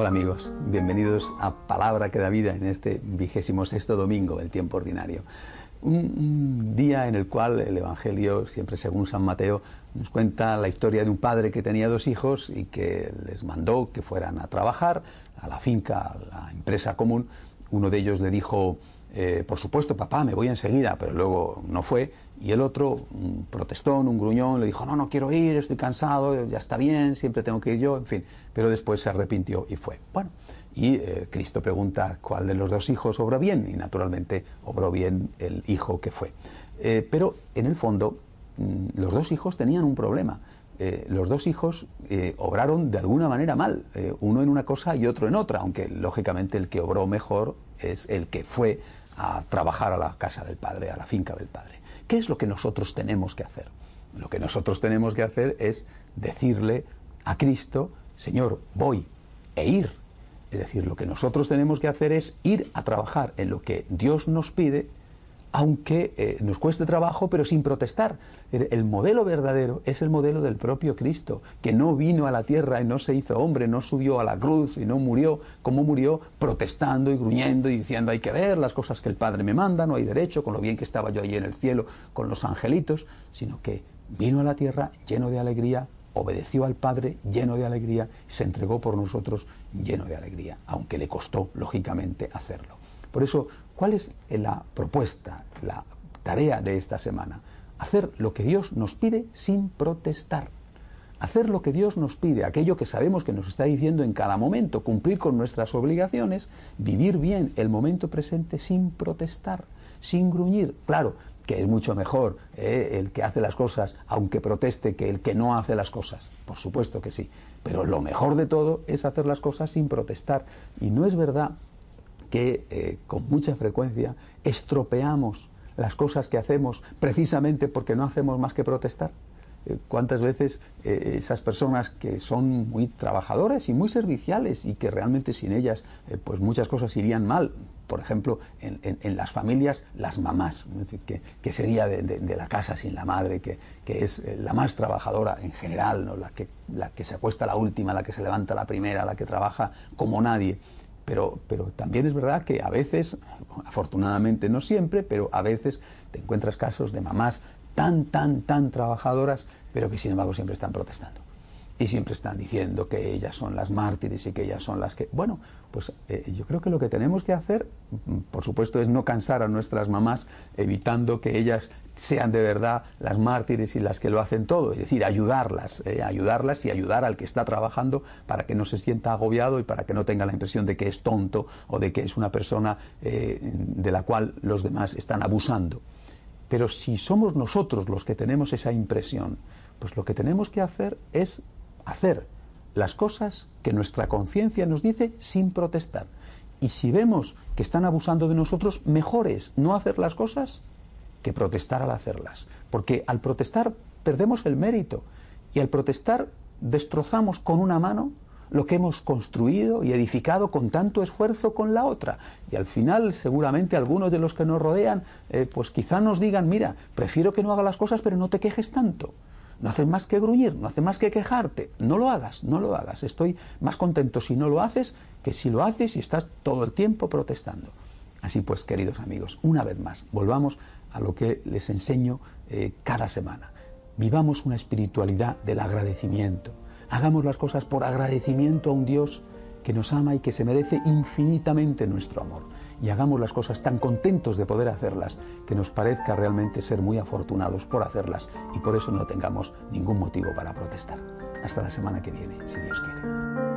Hola amigos, bienvenidos a Palabra que da vida en este vigésimo sexto domingo del tiempo ordinario. Un, día en el cual el Evangelio, siempre según San Mateo, nos cuenta la historia de un padre que tenía dos hijos y que les mandó que fueran a trabajar a la finca, a la empresa común. Uno de ellos le dijo, eh, por supuesto, papá, me voy enseguida, pero luego no fue. Y el otro, un protestón, un gruñón, le dijo, no, no quiero ir, estoy cansado, ya está bien, siempre tengo que ir yo, en fin. Pero después se arrepintió y fue. Bueno, y eh, Cristo pregunta cuál de los dos hijos obró bien, y naturalmente obró bien el hijo que fue. Eh, pero en el fondo, mm, los dos hijos tenían un problema. los dos hijos obraron de alguna manera mal, uno en una cosa y otro en otra, aunque lógicamente el que obró mejor es el que fue a trabajar a la casa del Padre, a la finca del Padre. ¿Qué es lo que nosotros tenemos que hacer? Lo que nosotros tenemos que hacer es decirle a Cristo, Señor, voy e ir. Es decir, lo que nosotros tenemos que hacer es ir a trabajar en lo que Dios nos pide aunque eh, nos cueste trabajo, pero sin protestar. El modelo verdadero es el modelo del propio Cristo, que no vino a la tierra y no se hizo hombre, no subió a la cruz y no murió como murió, protestando y gruñendo y diciendo hay que ver las cosas que el Padre me manda, no hay derecho, con lo bien que estaba yo allí en el cielo con los angelitos, sino que vino a la tierra lleno de alegría, obedeció al Padre lleno de alegría, y se entregó por nosotros lleno de alegría, aunque le costó, lógicamente, hacerlo. Por eso, ¿cuál es la propuesta, la tarea de esta semana? Hacer lo que Dios nos pide sin protestar. Hacer lo que Dios nos pide, aquello que sabemos que nos está diciendo en cada momento, cumplir con nuestras obligaciones, vivir bien el momento presente sin protestar, sin gruñir. Claro, que es mucho mejor eh, el que hace las cosas aunque proteste que el que no hace las cosas. Por supuesto que sí. Pero lo mejor de todo es hacer las cosas sin protestar. Y no es verdad que eh, con mucha frecuencia estropeamos las cosas que hacemos precisamente porque no hacemos más que protestar. Eh, ¿Cuántas veces eh, esas personas que son muy trabajadoras y muy serviciales y que realmente sin ellas pues muchas cosas irían mal? Por ejemplo, en, las familias, las mamás, que, sería de, la casa sin la madre, que, es la más trabajadora en general, ¿no? la, que, la que se acuesta la última, la que se levanta la primera, la que trabaja como nadie. Pero, también es verdad que a veces, afortunadamente no siempre, pero a veces te encuentras casos de mamás tan, tan, tan trabajadoras, pero que sin embargo siempre están protestando y siempre están diciendo que ellas son las mártires y que ellas son las que... Bueno, pues eh, yo creo que lo que tenemos que hacer, mm, por supuesto, es no cansar a nuestras mamás evitando que ellas sean de verdad las mártires y las que lo hacen todo, es decir, ayudarlas, eh, ayudarlas y ayudar al que está trabajando para que no se sienta agobiado y para que no tenga la impresión de que es tonto o de que es una persona eh, de la cual los demás están abusando. Pero si somos nosotros los que tenemos esa impresión, pues lo que tenemos que hacer es hacer las cosas que nuestra conciencia nos dice sin protestar. Y si vemos que están abusando de nosotros, mejor es no hacer las cosas que protestar al hacerlas. Porque al protestar perdemos el mérito y al protestar destrozamos con una mano lo que hemos construido y edificado con tanto esfuerzo con la otra. Y al final, seguramente algunos de los que nos rodean, eh, pues quizá nos digan, mira, prefiero que no haga las cosas, pero no te quejes tanto. No haces más que gruñir, no haces más que quejarte. No lo hagas, no lo hagas. Estoy más contento si no lo haces que si lo haces y estás todo el tiempo protestando. Así pues, queridos amigos, una vez más, volvamos a lo que les enseño eh, cada semana. Vivamos una espiritualidad del agradecimiento. Hagamos las cosas por agradecimiento a un Dios que nos ama y que se merece infinitamente nuestro amor. Y hagamos las cosas tan contentos de poder hacerlas que nos parezca realmente ser muy afortunados por hacerlas y por eso no tengamos ningún motivo para protestar. Hasta la semana que viene, si Dios quiere.